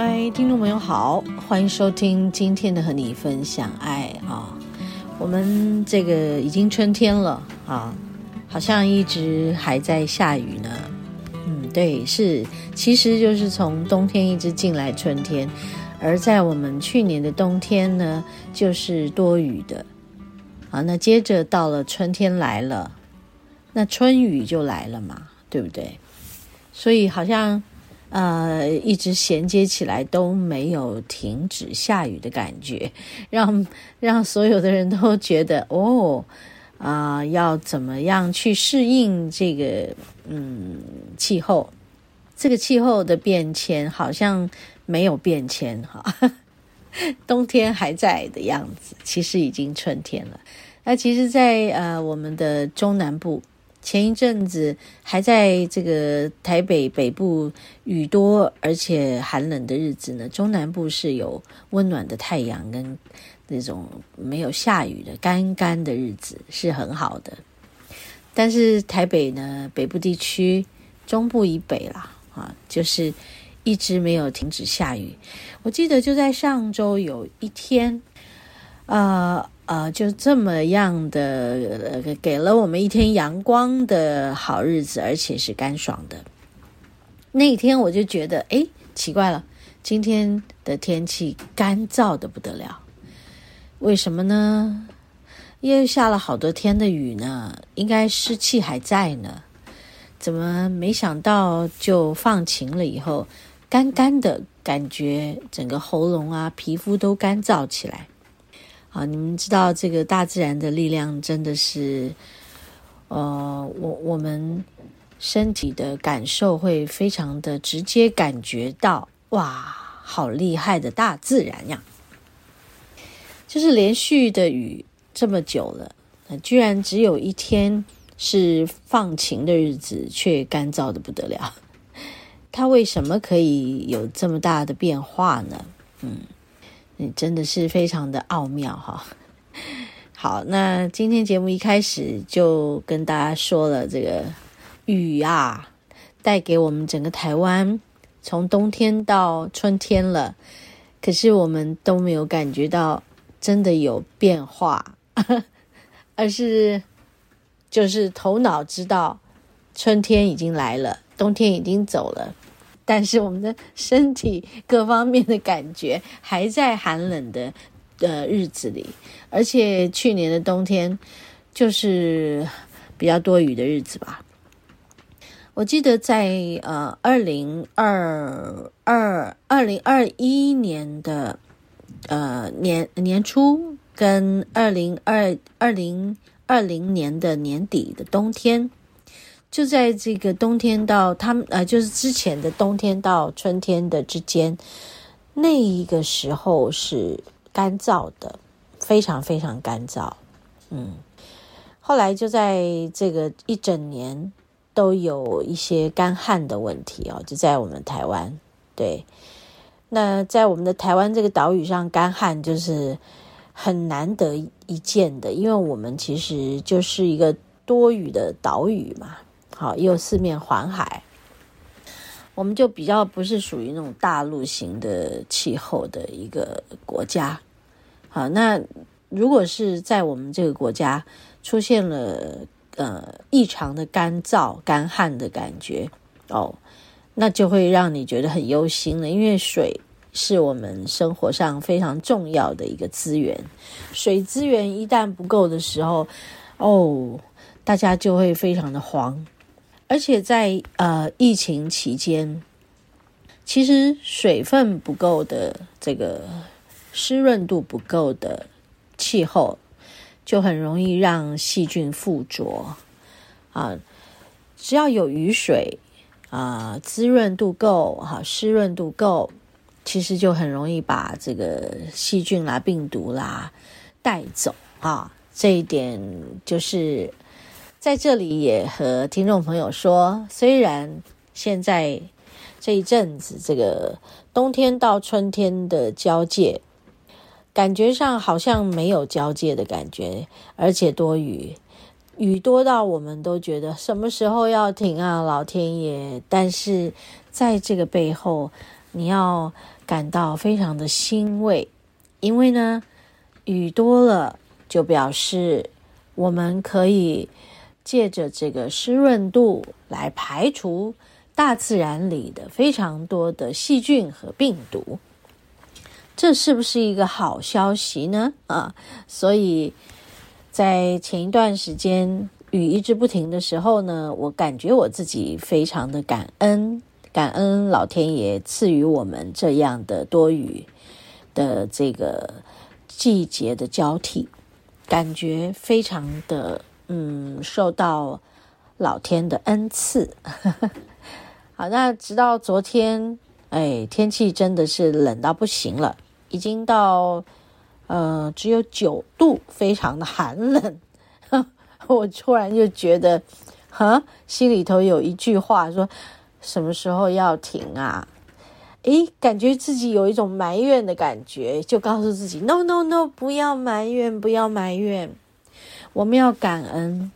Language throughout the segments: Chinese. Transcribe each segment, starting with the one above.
嗨，听众朋友好，欢迎收听今天的和你分享爱啊！我们这个已经春天了啊，好像一直还在下雨呢。嗯，对，是，其实就是从冬天一直进来春天，而在我们去年的冬天呢，就是多雨的啊。那接着到了春天来了，那春雨就来了嘛，对不对？所以好像。呃，一直衔接起来都没有停止下雨的感觉，让 让所有的人都觉得哦，啊、要怎么样去适应这个嗯气候？这个气候的变迁好像没有变迁哈，冬天还在的样子，其实已经春天了。那其实在，在呃我们的中南部。前一阵子还在这个台北北部雨多而且寒冷的日子呢，中南部是有温暖的太阳跟那种没有下雨的干干的日子是很好的。但是台北呢，北部地区中部以北啦，啊，就是一直没有停止下雨。我记得就在上周有一天，呃。呃，就这么样的，给了我们一天阳光的好日子，而且是干爽的。那天我就觉得，哎，奇怪了，今天的天气干燥的不得了，为什么呢？因为下了好多天的雨呢，应该湿气还在呢，怎么没想到就放晴了以后，干干的感觉，整个喉咙啊、皮肤都干燥起来。啊，你们知道这个大自然的力量真的是，呃，我我们身体的感受会非常的直接感觉到，哇，好厉害的大自然呀！就是连续的雨这么久了，居然只有一天是放晴的日子，却干燥的不得了。它为什么可以有这么大的变化呢？嗯。你真的是非常的奥妙哈！好，那今天节目一开始就跟大家说了，这个雨啊，带给我们整个台湾从冬天到春天了，可是我们都没有感觉到真的有变化，而是就是头脑知道春天已经来了，冬天已经走了。但是我们的身体各方面的感觉还在寒冷的呃日子里，而且去年的冬天就是比较多雨的日子吧。我记得在呃二零二二二零二一年的呃年年初跟二零二二零二零年的年底的冬天。就在这个冬天到他们呃，就是之前的冬天到春天的之间，那一个时候是干燥的，非常非常干燥。嗯，后来就在这个一整年都有一些干旱的问题哦，就在我们台湾。对，那在我们的台湾这个岛屿上，干旱就是很难得一见的，因为我们其实就是一个多雨的岛屿嘛。好，又四面环海，我们就比较不是属于那种大陆型的气候的一个国家。好，那如果是在我们这个国家出现了呃异常的干燥、干旱的感觉哦，那就会让你觉得很忧心了，因为水是我们生活上非常重要的一个资源，水资源一旦不够的时候，哦，大家就会非常的慌。而且在呃疫情期间，其实水分不够的这个湿润度不够的气候，就很容易让细菌附着啊。只要有雨水啊，滋润度够哈，湿润度够，其实就很容易把这个细菌啦、病毒啦带走啊。这一点就是在这里也和听众朋友说，虽然现在这一阵子这个冬天到春天的交界，感觉上好像没有交界的感觉，而且多雨，雨多到我们都觉得什么时候要停啊，老天爷！但是在这个背后，你要感到非常的欣慰，因为呢，雨多了。就表示我们可以借着这个湿润度来排除大自然里的非常多的细菌和病毒，这是不是一个好消息呢？啊，所以在前一段时间雨一直不停的时候呢，我感觉我自己非常的感恩，感恩老天爷赐予我们这样的多雨的这个季节的交替。感觉非常的，嗯，受到老天的恩赐。好，那直到昨天，哎，天气真的是冷到不行了，已经到呃只有九度，非常的寒冷。我突然就觉得，哈，心里头有一句话说，什么时候要停啊？诶，感觉自己有一种埋怨的感觉，就告诉自己：No No No，不要埋怨，不要埋怨。我们要感恩，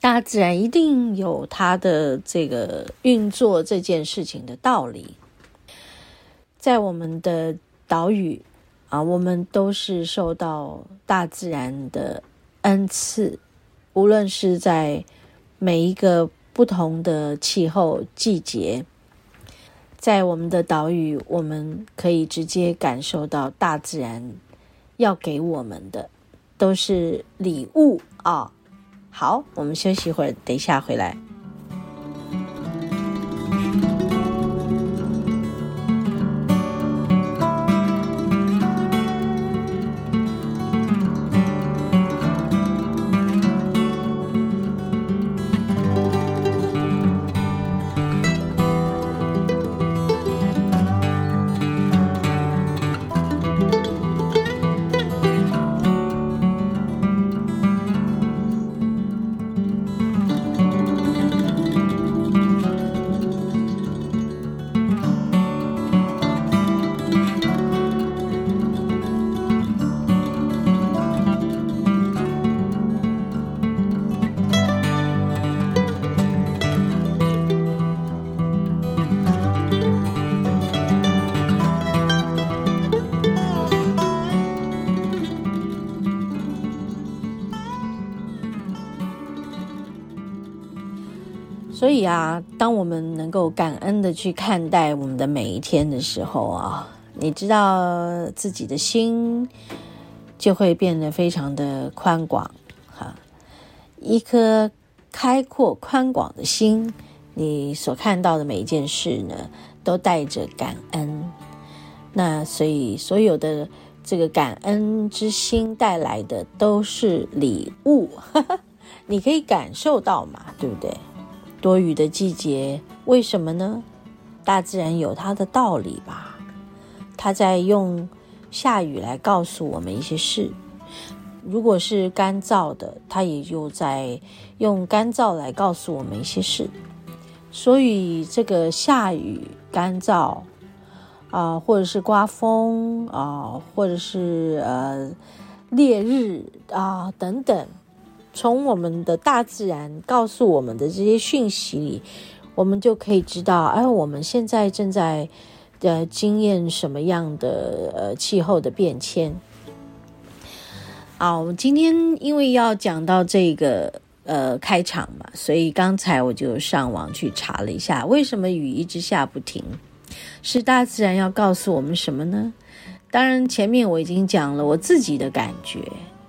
大自然一定有它的这个运作这件事情的道理。在我们的岛屿啊，我们都是受到大自然的恩赐，无论是在每一个不同的气候季节。在我们的岛屿，我们可以直接感受到大自然要给我们的都是礼物啊、好，我们休息一会儿，等一下回来。以啊，当我们能够感恩的去看待我们的每一天的时候啊，你知道自己的心就会变得非常的宽广哈。一颗开阔宽广的心，你所看到的每一件事呢，都带着感恩。那所以所有的这个感恩之心带来的都是礼物，哈哈，你可以感受到嘛，对不对？多雨的季节，为什么呢？大自然有它的道理吧。它在用下雨来告诉我们一些事。如果是干燥的，它也就在用干燥来告诉我们一些事。所以这个下雨、干燥啊、或者是刮风啊、或者是呃烈日啊、等等。从我们的大自然告诉我们的这些讯息里，我们就可以知道，哎，我们现在正在呃经验什么样的呃气候的变迁。好，我们今天因为要讲到这个呃开场嘛，所以刚才我就上网去查了一下，为什么雨一直下不停？是大自然要告诉我们什么呢？当然，前面我已经讲了我自己的感觉。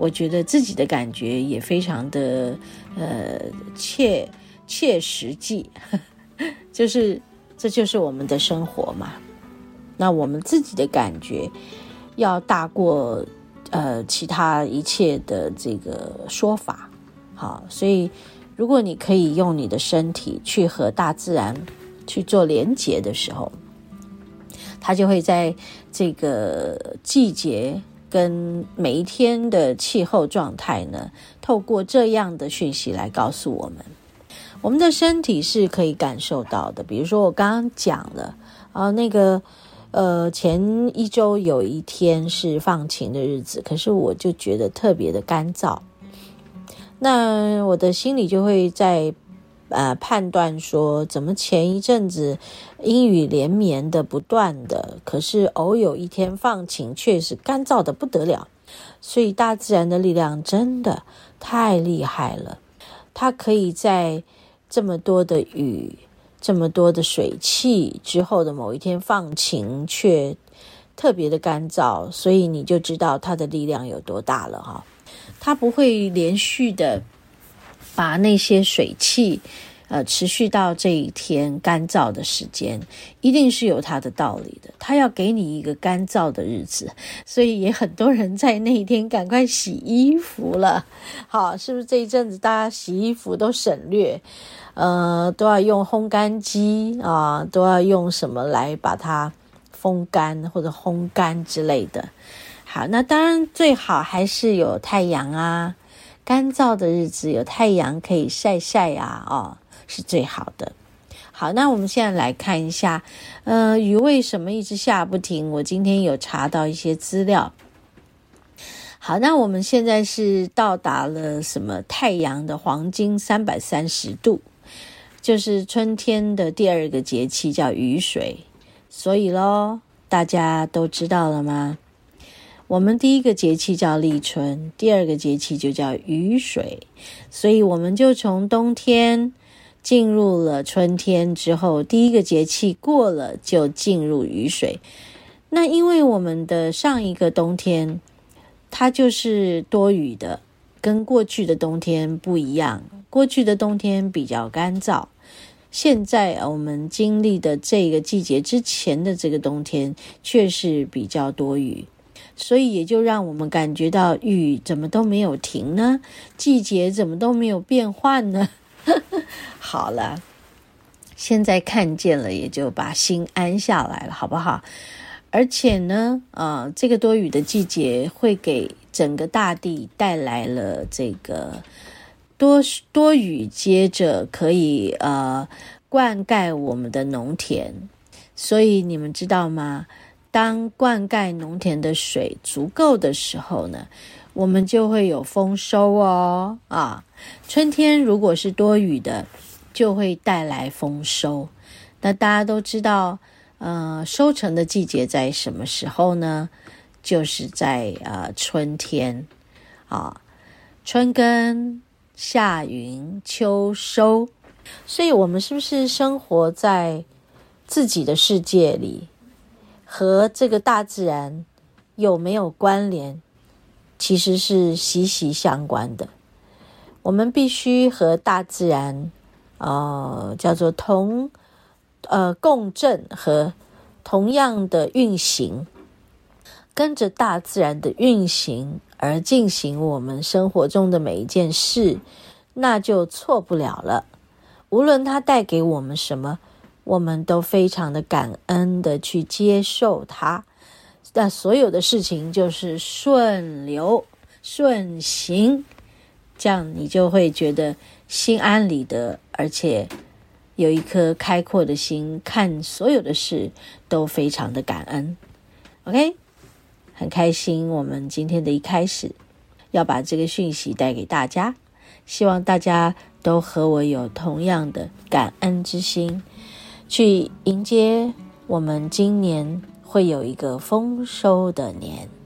我觉得自己的感觉也非常的呃切切实际，就是这就是我们的生活嘛。那我们自己的感觉要大过呃其他一切的这个说法，好，所以如果你可以用你的身体去和大自然去做连接的时候，它就会在这个季节跟每一天的气候状态呢，透过这样的讯息来告诉我们，我们的身体是可以感受到的。比如说我刚刚讲了啊，那个呃，前一周有一天是放晴的日子，可是我就觉得特别的干燥，那我的心里就会在。呃，判断说怎么前一阵子阴雨连绵的不断的，可是偶有一天放晴，却是干燥的不得了。所以大自然的力量真的太厉害了，它可以在这么多的雨、这么多的水汽之后的某一天放晴，却特别的干燥。所以你就知道它的力量有多大了哈。它不会连续的。把那些水汽，呃，持续到这一天干燥的时间，一定是有它的道理的。它要给你一个干燥的日子，所以也很多人在那一天赶快洗衣服了。好，是不是这一阵子大家洗衣服都省略，呃，都要用烘干机啊，都要用什么来把它风干或者烘干之类的。好，那当然最好还是有太阳啊。干燥的日子有太阳可以晒晒呀，哦，是最好的。好，那我们现在来看一下，呃，雨为什么一直下不停？我今天有查到一些资料。好，那我们现在是到达了什么？太阳的黄金三百三十度，就是春天的第二个节气叫雨水。所以喽，大家都知道了吗？我们第一个节气叫立春，第二个节气就叫雨水，所以我们就从冬天进入了春天之后，第一个节气过了就进入雨水。那因为我们的上一个冬天它就是多雨的，跟过去的冬天不一样。过去的冬天比较干燥，现在我们经历的这个季节之前的这个冬天却是比较多雨。所以也就让我们感觉到雨怎么都没有停呢？季节怎么都没有变换呢？好了，现在看见了，也就把心安下来了，好不好？而且呢，呃，这个多雨的季节会给整个大地带来了这个多多雨，接着可以呃灌溉我们的农田。所以你们知道吗？当灌溉农田的水足够的时候呢，我们就会有丰收哦。啊，春天如果是多雨的，就会带来丰收。那大家都知道，呃，收成的季节在什么时候呢？就是在呃春天啊，春耕、夏耘、秋收。所以，我们是不是生活在自己的世界里？和这个大自然有没有关联，其实是息息相关的。我们必须和大自然，呃，叫做同，呃，共振和同样的运行，跟着大自然的运行而进行我们生活中的每一件事，那就错不了了。无论它带给我们什么。我们都非常的感恩的去接受它，那所有的事情就是顺流顺行，这样你就会觉得心安理得，而且有一颗开阔的心，看所有的事都非常的感恩。OK，很开心，我们今天的一开始要把这个讯息带给大家，希望大家都和我有同样的感恩之心。去迎接我们今年会有一个丰收的年。